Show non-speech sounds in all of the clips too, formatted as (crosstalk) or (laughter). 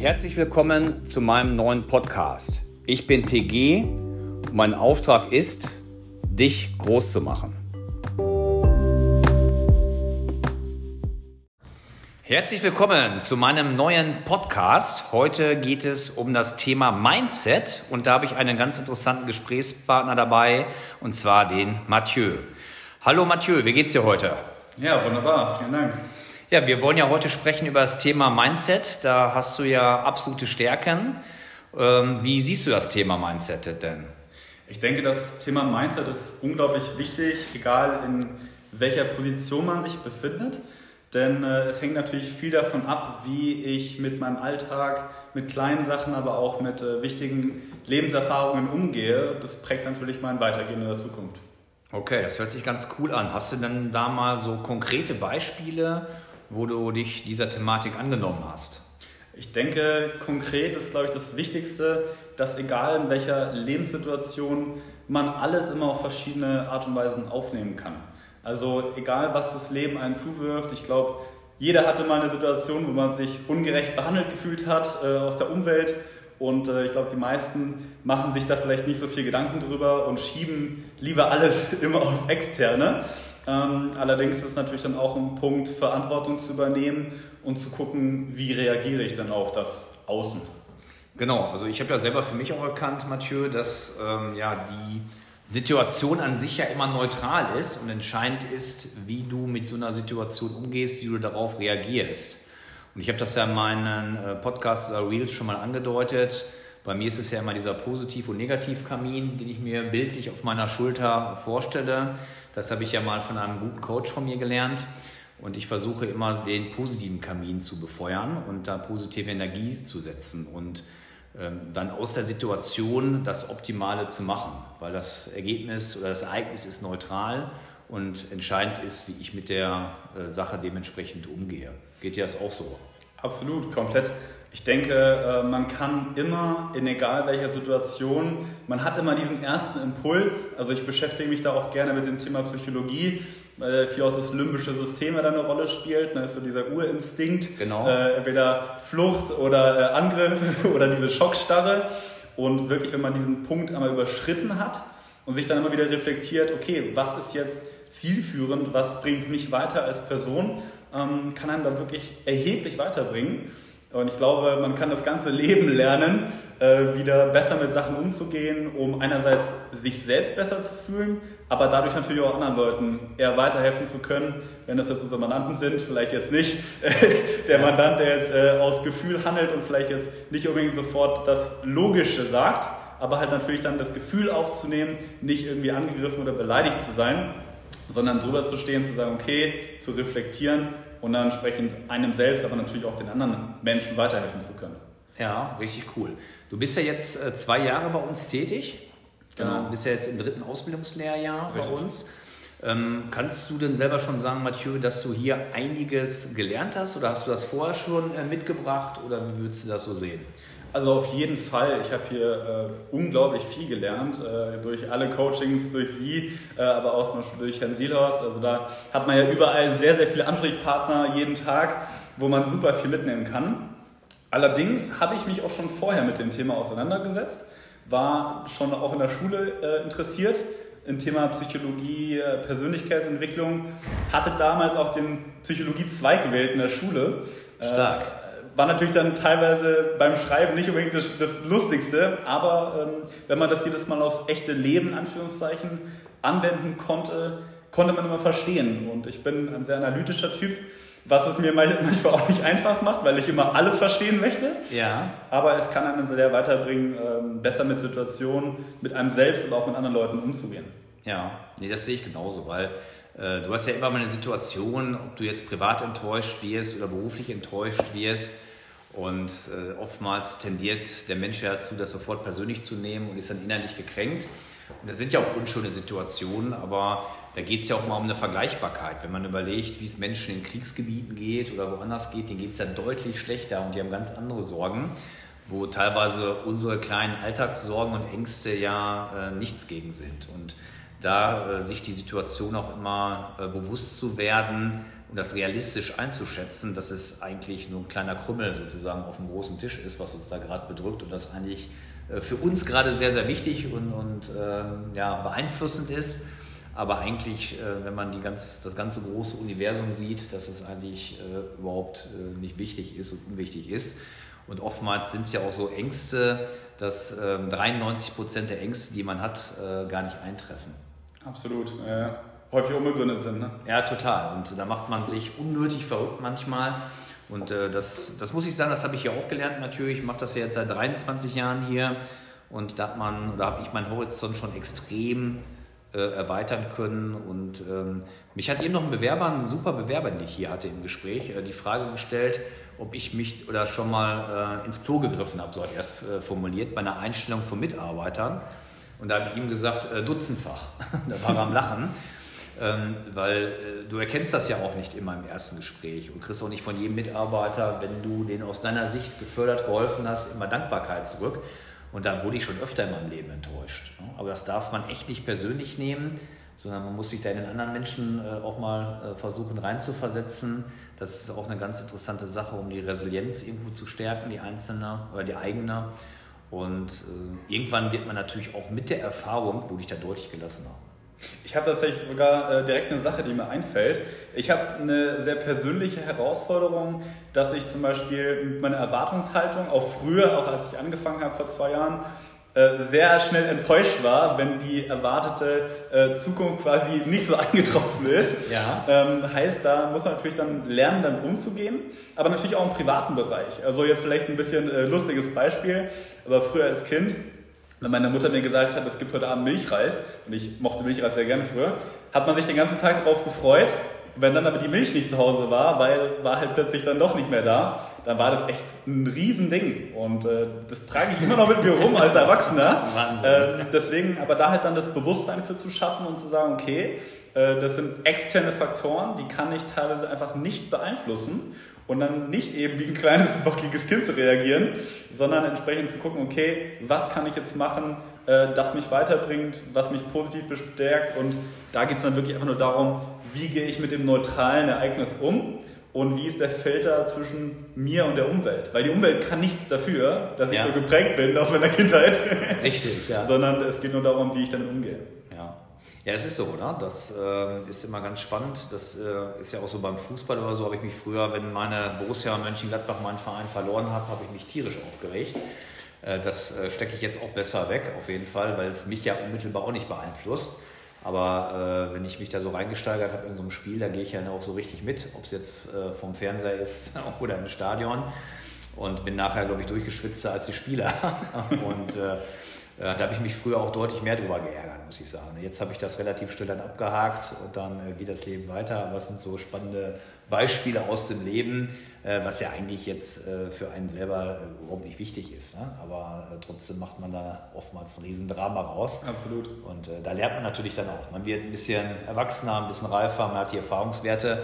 Herzlich willkommen zu meinem neuen Podcast. Ich bin TG und mein Auftrag ist, dich groß zu machen. Herzlich willkommen zu meinem neuen Podcast. Heute geht es um das Thema Mindset und da habe ich einen ganz interessanten Gesprächspartner dabei und zwar den Mathieu. Hallo Mathieu, wie geht's dir heute? Ja, wunderbar, vielen Dank. Ja, wir wollen ja heute sprechen über das Thema Mindset. Da hast du ja absolute Stärken. Ähm, wie siehst du das Thema Mindset denn? Ich denke, das Thema Mindset ist unglaublich wichtig, egal in welcher Position man sich befindet. Denn äh, es hängt natürlich viel davon ab, wie ich mit meinem Alltag, mit kleinen Sachen, aber auch mit äh, wichtigen Lebenserfahrungen umgehe. Das prägt natürlich mein Weitergehen in der Zukunft. Okay, das hört sich ganz cool an. Hast du denn da mal so konkrete Beispiele, wo du dich dieser Thematik angenommen hast? Ich denke, konkret ist, glaube ich, das Wichtigste, dass egal in welcher Lebenssituation man alles immer auf verschiedene Art und Weisen aufnehmen kann. Also egal, was das Leben einen zuwirft, ich glaube, jeder hatte mal eine Situation, wo man sich ungerecht behandelt gefühlt hat äh, aus der Umwelt. Und äh, ich glaube, die meisten machen sich da vielleicht nicht so viel Gedanken drüber und schieben lieber alles (laughs) immer aufs Externe. Ähm, allerdings ist natürlich dann auch ein Punkt, Verantwortung zu übernehmen und zu gucken, wie reagiere ich dann auf das Außen. Genau, also ich habe ja selber für mich auch erkannt, Mathieu, dass ähm, ja die Situation an sich ja immer neutral ist und entscheidend ist, wie du mit so einer Situation umgehst, wie du darauf reagierst. Und ich habe das ja in meinen äh, Podcast oder Reels schon mal angedeutet. Bei mir ist es ja immer dieser Positiv- und Negativkamin, den ich mir bildlich auf meiner Schulter vorstelle. Das habe ich ja mal von einem guten Coach von mir gelernt. Und ich versuche immer den positiven Kamin zu befeuern und da positive Energie zu setzen. Und ähm, dann aus der Situation das Optimale zu machen, weil das Ergebnis oder das Ereignis ist neutral und entscheidend ist, wie ich mit der äh, Sache dementsprechend umgehe. Geht dir das auch so? Absolut, komplett. Ich denke, äh, man kann immer, in egal welcher Situation, man hat immer diesen ersten Impuls. Also ich beschäftige mich da auch gerne mit dem Thema Psychologie, weil viel auch das limbische System da eine Rolle spielt. Da ist so dieser Urinstinkt, genau. äh, entweder Flucht oder äh, Angriff (laughs) oder diese Schockstarre. Und wirklich, wenn man diesen Punkt einmal überschritten hat und sich dann immer wieder reflektiert, okay, was ist jetzt zielführend, was bringt mich weiter als Person, ähm, kann einen da wirklich erheblich weiterbringen. Und ich glaube, man kann das ganze Leben lernen, äh, wieder besser mit Sachen umzugehen, um einerseits sich selbst besser zu fühlen, aber dadurch natürlich auch anderen Leuten eher weiterhelfen zu können, wenn das jetzt unsere Mandanten sind, vielleicht jetzt nicht (laughs) der Mandant, der jetzt äh, aus Gefühl handelt und vielleicht jetzt nicht unbedingt sofort das Logische sagt, aber halt natürlich dann das Gefühl aufzunehmen, nicht irgendwie angegriffen oder beleidigt zu sein, sondern drüber zu stehen, zu sagen, okay, zu reflektieren und dann entsprechend einem selbst, aber natürlich auch den anderen Menschen weiterhelfen zu können. Ja, richtig cool. Du bist ja jetzt äh, zwei Jahre bei uns tätig. Genau. Du bist ja jetzt im dritten Ausbildungslehrjahr richtig. bei uns. Ähm, kannst du denn selber schon sagen, Mathieu, dass du hier einiges gelernt hast oder hast du das vorher schon äh, mitgebracht oder wie würdest du das so sehen? Also auf jeden Fall. Ich habe hier äh, unglaublich viel gelernt, äh, durch alle Coachings, durch Sie, äh, aber auch zum Beispiel durch Herrn Sielhorst. Also da hat man ja überall sehr, sehr viele Ansprechpartner jeden Tag, wo man super viel mitnehmen kann. Allerdings habe ich mich auch schon vorher mit dem Thema auseinandergesetzt, war schon auch in der Schule äh, interessiert im Thema Psychologie, äh, Persönlichkeitsentwicklung, hatte damals auch den Psychologie-Zweig gewählt in der Schule. Stark war natürlich dann teilweise beim Schreiben nicht unbedingt das, das Lustigste, aber ähm, wenn man das jedes Mal aufs echte Leben, Anführungszeichen, anwenden konnte, konnte man immer verstehen. Und ich bin ein sehr analytischer Typ, was es mir manchmal auch nicht einfach macht, weil ich immer alles verstehen möchte. Ja. Aber es kann einen sehr weiterbringen, ähm, besser mit Situationen, mit einem selbst und auch mit anderen Leuten umzugehen. Ja, nee, das sehe ich genauso, weil äh, du hast ja immer mal eine Situation, ob du jetzt privat enttäuscht wirst oder beruflich enttäuscht wirst. Und äh, oftmals tendiert der Mensch ja dazu, das sofort persönlich zu nehmen und ist dann innerlich gekränkt. Und das sind ja auch unschöne Situationen, aber da geht es ja auch mal um eine Vergleichbarkeit. Wenn man überlegt, wie es Menschen in Kriegsgebieten geht oder woanders geht, denen geht es ja deutlich schlechter und die haben ganz andere Sorgen, wo teilweise unsere kleinen Alltagssorgen und Ängste ja äh, nichts gegen sind. Und da äh, sich die Situation auch immer äh, bewusst zu werden und das realistisch einzuschätzen, dass es eigentlich nur ein kleiner Krümmel sozusagen auf dem großen Tisch ist, was uns da gerade bedrückt und das eigentlich äh, für uns gerade sehr, sehr wichtig und, und ähm, ja, beeinflussend ist. Aber eigentlich, äh, wenn man die ganz, das ganze große Universum sieht, dass es eigentlich äh, überhaupt äh, nicht wichtig ist und unwichtig ist. Und oftmals sind es ja auch so Ängste, dass 93 ähm, Prozent der Ängste, die man hat, äh, gar nicht eintreffen. Absolut. Ja häufig unbegründet sind. Ne? Ja, total. Und da macht man sich unnötig verrückt manchmal. Und äh, das, das muss ich sagen, das habe ich ja auch gelernt natürlich. Ich mache das ja jetzt seit 23 Jahren hier. Und da hat man, da habe ich meinen Horizont schon extrem äh, erweitern können. Und ähm, mich hat eben noch ein Bewerber, ein super Bewerber, den ich hier hatte im Gespräch, äh, die Frage gestellt, ob ich mich oder schon mal äh, ins Klo gegriffen habe, so hat er es äh, formuliert, bei einer Einstellung von Mitarbeitern. Und da habe ich ihm gesagt, äh, dutzendfach. (laughs) da war er am Lachen. Ähm, weil äh, du erkennst das ja auch nicht immer im ersten Gespräch und kriegst auch nicht von jedem Mitarbeiter, wenn du den aus deiner Sicht gefördert, geholfen hast, immer Dankbarkeit zurück. Und da wurde ich schon öfter in meinem Leben enttäuscht. Ne? Aber das darf man echt nicht persönlich nehmen, sondern man muss sich da in den anderen Menschen äh, auch mal äh, versuchen reinzuversetzen. Das ist auch eine ganz interessante Sache, um die Resilienz irgendwo zu stärken, die einzelne oder die eigene. Und irgendwann wird man natürlich auch mit der Erfahrung, wurde ich da deutlich gelassener. Ich habe tatsächlich sogar äh, direkt eine Sache, die mir einfällt. Ich habe eine sehr persönliche Herausforderung, dass ich zum Beispiel mit meiner Erwartungshaltung, auch früher, auch als ich angefangen habe vor zwei Jahren, äh, sehr schnell enttäuscht war, wenn die erwartete äh, Zukunft quasi nicht so (laughs) eingetroffen ist. Ja. Ähm, heißt, da muss man natürlich dann lernen, damit umzugehen, aber natürlich auch im privaten Bereich. Also jetzt vielleicht ein bisschen äh, lustiges Beispiel, aber früher als Kind wenn meine Mutter mir gesagt hat, es gibt heute Abend Milchreis, und ich mochte Milchreis sehr gerne früher, hat man sich den ganzen Tag darauf gefreut. Wenn dann aber die Milch nicht zu Hause war, weil war halt plötzlich dann doch nicht mehr da, dann war das echt ein Riesending. Und äh, das trage ich immer noch mit mir rum als Erwachsener. Wahnsinn. Äh, deswegen, aber da halt dann das Bewusstsein für zu schaffen und zu sagen, okay, äh, das sind externe Faktoren, die kann ich teilweise einfach nicht beeinflussen und dann nicht eben wie ein kleines, bockiges Kind zu reagieren, sondern entsprechend zu gucken, okay, was kann ich jetzt machen, äh, das mich weiterbringt, was mich positiv bestärkt und da geht es dann wirklich einfach nur darum, wie gehe ich mit dem neutralen Ereignis um und wie ist der Filter zwischen mir und der Umwelt? Weil die Umwelt kann nichts dafür, dass ja. ich so geprägt bin aus meiner Kindheit. Richtig, ja. (laughs) Sondern es geht nur darum, wie ich damit umgehe. Ja, es ist so, oder? Das äh, ist immer ganz spannend. Das äh, ist ja auch so beim Fußball oder so, habe ich mich früher, wenn meine Borussia Mönchengladbach meinen Verein verloren hat, habe ich mich tierisch aufgeregt. Äh, das äh, stecke ich jetzt auch besser weg, auf jeden Fall, weil es mich ja unmittelbar auch nicht beeinflusst. Aber äh, wenn ich mich da so reingesteigert habe in so einem Spiel, da gehe ich ja auch so richtig mit, ob es jetzt äh, vom Fernseher ist (laughs) oder im Stadion. Und bin nachher, glaube ich, durchgeschwitzter als die Spieler. (laughs) Und da habe ich mich früher auch deutlich mehr drüber geärgert, muss ich sagen. Jetzt habe ich das relativ schnell dann abgehakt und dann äh, geht das Leben weiter. Aber es sind so spannende Beispiele aus dem Leben, äh, was ja eigentlich jetzt für einen selber überhaupt nicht wichtig ist. Ne? Aber trotzdem macht man da oftmals ein Riesendrama raus. Absolut. Und da lernt man natürlich dann auch. Man wird ein bisschen erwachsener, ein bisschen reifer, man hat die Erfahrungswerte.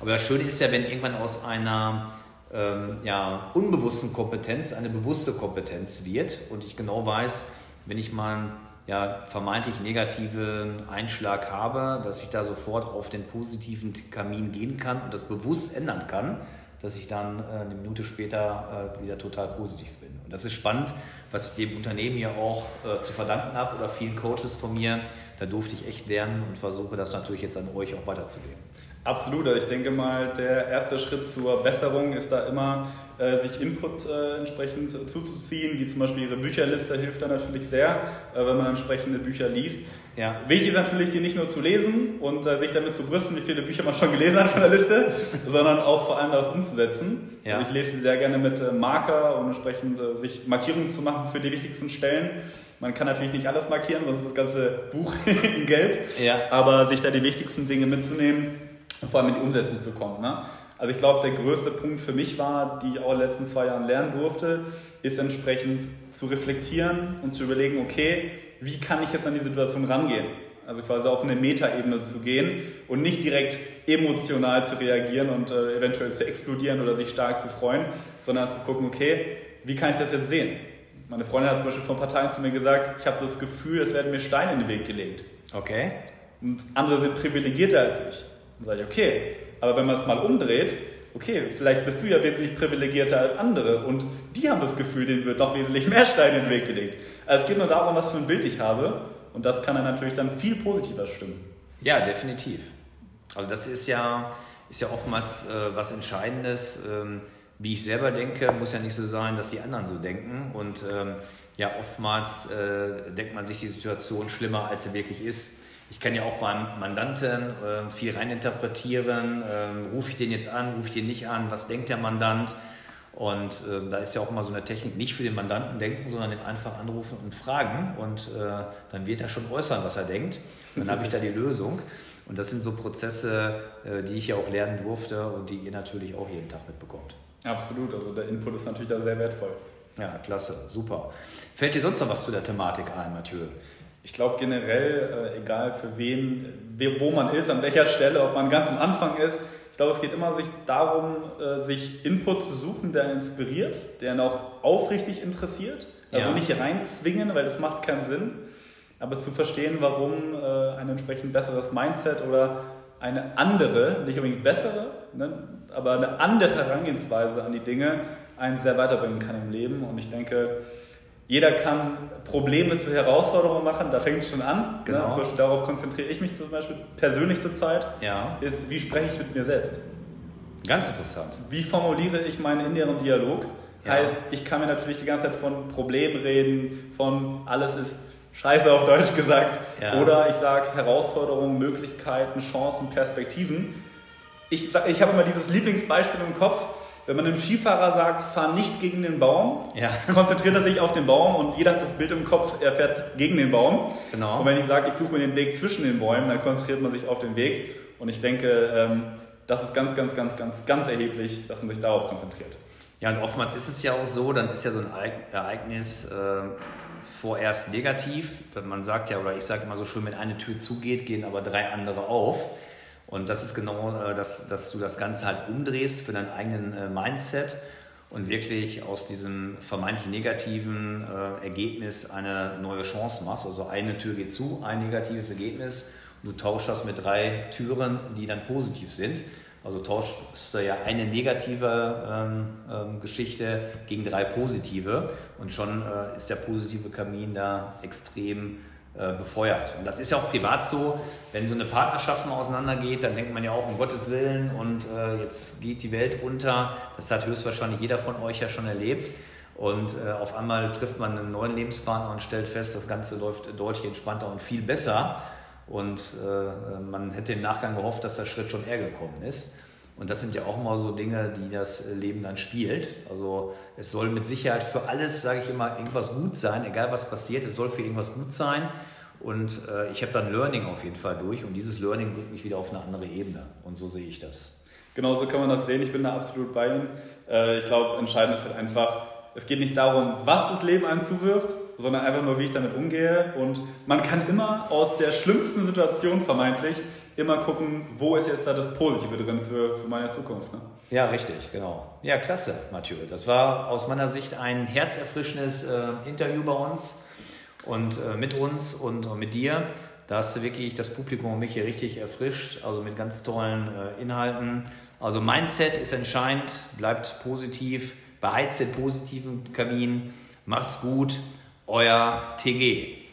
Aber das Schöne ist ja, wenn irgendwann aus einer ähm, ja, unbewussten Kompetenz eine bewusste Kompetenz wird und ich genau weiß, wenn ich mal einen ja, vermeintlich negativen Einschlag habe, dass ich da sofort auf den positiven Kamin gehen kann und das bewusst ändern kann, dass ich dann äh, eine Minute später äh, wieder total positiv bin. Und das ist spannend, was ich dem Unternehmen hier auch äh, zu verdanken habe oder vielen Coaches von mir. Da durfte ich echt lernen und versuche das natürlich jetzt an euch auch weiterzugeben. Absolut. Also ich denke mal, der erste Schritt zur Besserung ist da immer, äh, sich Input äh, entsprechend zuzuziehen, wie zum Beispiel Ihre Bücherliste hilft da natürlich sehr, äh, wenn man entsprechende Bücher liest. Ja. Wichtig ist natürlich, die nicht nur zu lesen und äh, sich damit zu brüsten, wie viele Bücher man schon gelesen hat von der Liste, (laughs) sondern auch vor allem daraus umzusetzen. Ja. Also ich lese sie sehr gerne mit äh, Marker und entsprechend sich Markierungen zu machen für die wichtigsten Stellen. Man kann natürlich nicht alles markieren, sonst ist das ganze Buch (laughs) in Gelb. Ja. Aber sich da die wichtigsten Dinge mitzunehmen vor allem in die Umsetzung zu kommen. Ne? Also ich glaube, der größte Punkt für mich war, die ich auch in den letzten zwei Jahren lernen durfte, ist entsprechend zu reflektieren und zu überlegen, okay, wie kann ich jetzt an die Situation rangehen? Also quasi auf eine Metaebene zu gehen und nicht direkt emotional zu reagieren und äh, eventuell zu explodieren oder sich stark zu freuen, sondern zu gucken, okay, wie kann ich das jetzt sehen? Meine Freundin hat zum Beispiel vor ein paar Tagen zu mir gesagt, ich habe das Gefühl, es werden mir Steine in den Weg gelegt. Okay. Und andere sind privilegierter als ich. Dann sage ich, okay, aber wenn man es mal umdreht, okay, vielleicht bist du ja wesentlich privilegierter als andere und die haben das Gefühl, denen wird noch wesentlich mehr Steine in den Weg gelegt. Also es geht nur darum, was für ein Bild ich habe und das kann dann natürlich dann viel positiver stimmen. Ja, definitiv. Also das ist ja, ist ja oftmals äh, was Entscheidendes. Ähm, wie ich selber denke, muss ja nicht so sein, dass die anderen so denken. Und ähm, ja, oftmals äh, denkt man sich die Situation schlimmer, als sie wirklich ist. Ich kann ja auch beim Mandanten äh, viel reininterpretieren. Ähm, rufe ich den jetzt an, rufe ich den nicht an? Was denkt der Mandant? Und äh, da ist ja auch immer so eine Technik, nicht für den Mandanten denken, sondern den einfach anrufen und fragen. Und äh, dann wird er schon äußern, was er denkt. Dann habe ich da die Lösung. Und das sind so Prozesse, äh, die ich ja auch lernen durfte und die ihr natürlich auch jeden Tag mitbekommt. Absolut, also der Input ist natürlich da sehr wertvoll. Ja, klasse, super. Fällt dir sonst noch was zu der Thematik ein, Mathieu? Ich glaube generell, äh, egal für wen, wo man ist, an welcher Stelle, ob man ganz am Anfang ist, ich glaube, es geht immer sich darum, äh, sich Input zu suchen, der inspiriert, der noch aufrichtig interessiert. Also ja. nicht reinzwingen, weil das macht keinen Sinn, aber zu verstehen, warum äh, ein entsprechend besseres Mindset oder eine andere, nicht unbedingt bessere, ne, aber eine andere Herangehensweise an die Dinge einen sehr weiterbringen kann im Leben. Und ich denke, jeder kann Probleme zu Herausforderungen machen, da fängt es schon an. Ne? Genau. Ne? Zum Beispiel darauf konzentriere ich mich zum Beispiel persönlich zurzeit. Ja. Ist, wie spreche ich mit mir selbst? Ganz interessant. Wie formuliere ich meinen inneren Dialog? Ja. Heißt, ich kann mir natürlich die ganze Zeit von Problemen reden, von alles ist scheiße auf Deutsch gesagt. Ja. Oder ich sage Herausforderungen, Möglichkeiten, Chancen, Perspektiven. Ich, ich habe immer dieses Lieblingsbeispiel im Kopf wenn man einem Skifahrer sagt, fahr nicht gegen den Baum, ja. (laughs) konzentriert er sich auf den Baum und jeder hat das Bild im Kopf, er fährt gegen den Baum. Genau. Und wenn ich sage, ich suche mir den Weg zwischen den Bäumen, dann konzentriert man sich auf den Weg. Und ich denke, ähm, das ist ganz, ganz, ganz, ganz, ganz erheblich, dass man sich darauf konzentriert. Ja, und oftmals ist es ja auch so, dann ist ja so ein Ereignis äh, vorerst negativ. Man sagt ja, oder ich sage immer so schön, wenn eine Tür zugeht, gehen aber drei andere auf. Und das ist genau, äh, dass, dass du das Ganze halt umdrehst für deinen eigenen äh, Mindset und wirklich aus diesem vermeintlich negativen äh, Ergebnis eine neue Chance machst. Also eine Tür geht zu, ein negatives Ergebnis und du tauschst das mit drei Türen, die dann positiv sind. Also tauschst du ja eine negative ähm, ähm, Geschichte gegen drei positive und schon äh, ist der positive Kamin da extrem äh, befeuert. Und das ist ja auch privat so, wenn so eine Partnerschaft mal auseinandergeht, dann denkt man ja auch um Gottes Willen und äh, jetzt geht die Welt unter. Das hat höchstwahrscheinlich jeder von euch ja schon erlebt. Und äh, auf einmal trifft man einen neuen Lebenspartner und stellt fest, das Ganze läuft deutlich entspannter und viel besser. Und äh, man hätte im Nachgang gehofft, dass der Schritt schon eher gekommen ist. Und das sind ja auch mal so Dinge, die das Leben dann spielt. Also es soll mit Sicherheit für alles, sage ich immer, irgendwas gut sein, egal was passiert, es soll für irgendwas gut sein. Und äh, ich habe dann Learning auf jeden Fall durch und dieses Learning bringt mich wieder auf eine andere Ebene. Und so sehe ich das. Genau so kann man das sehen. Ich bin da absolut bei Ihnen. Äh, ich glaube, entscheidend ist halt einfach, es geht nicht darum, was das Leben einem zuwirft, sondern einfach nur, wie ich damit umgehe. Und man kann immer aus der schlimmsten Situation vermeintlich immer gucken, wo ist jetzt da das Positive drin für, für meine Zukunft. Ne? Ja, richtig, genau. Ja, klasse, Mathieu. Das war aus meiner Sicht ein herzerfrischendes äh, Interview bei uns und äh, mit uns und, und, mit dir. Da hast du wirklich das Publikum und mich hier richtig erfrischt, also mit ganz tollen äh, Inhalten. Also Mindset ist entscheidend, bleibt positiv, beheizt den positiven Kamin, macht's gut, euer TG.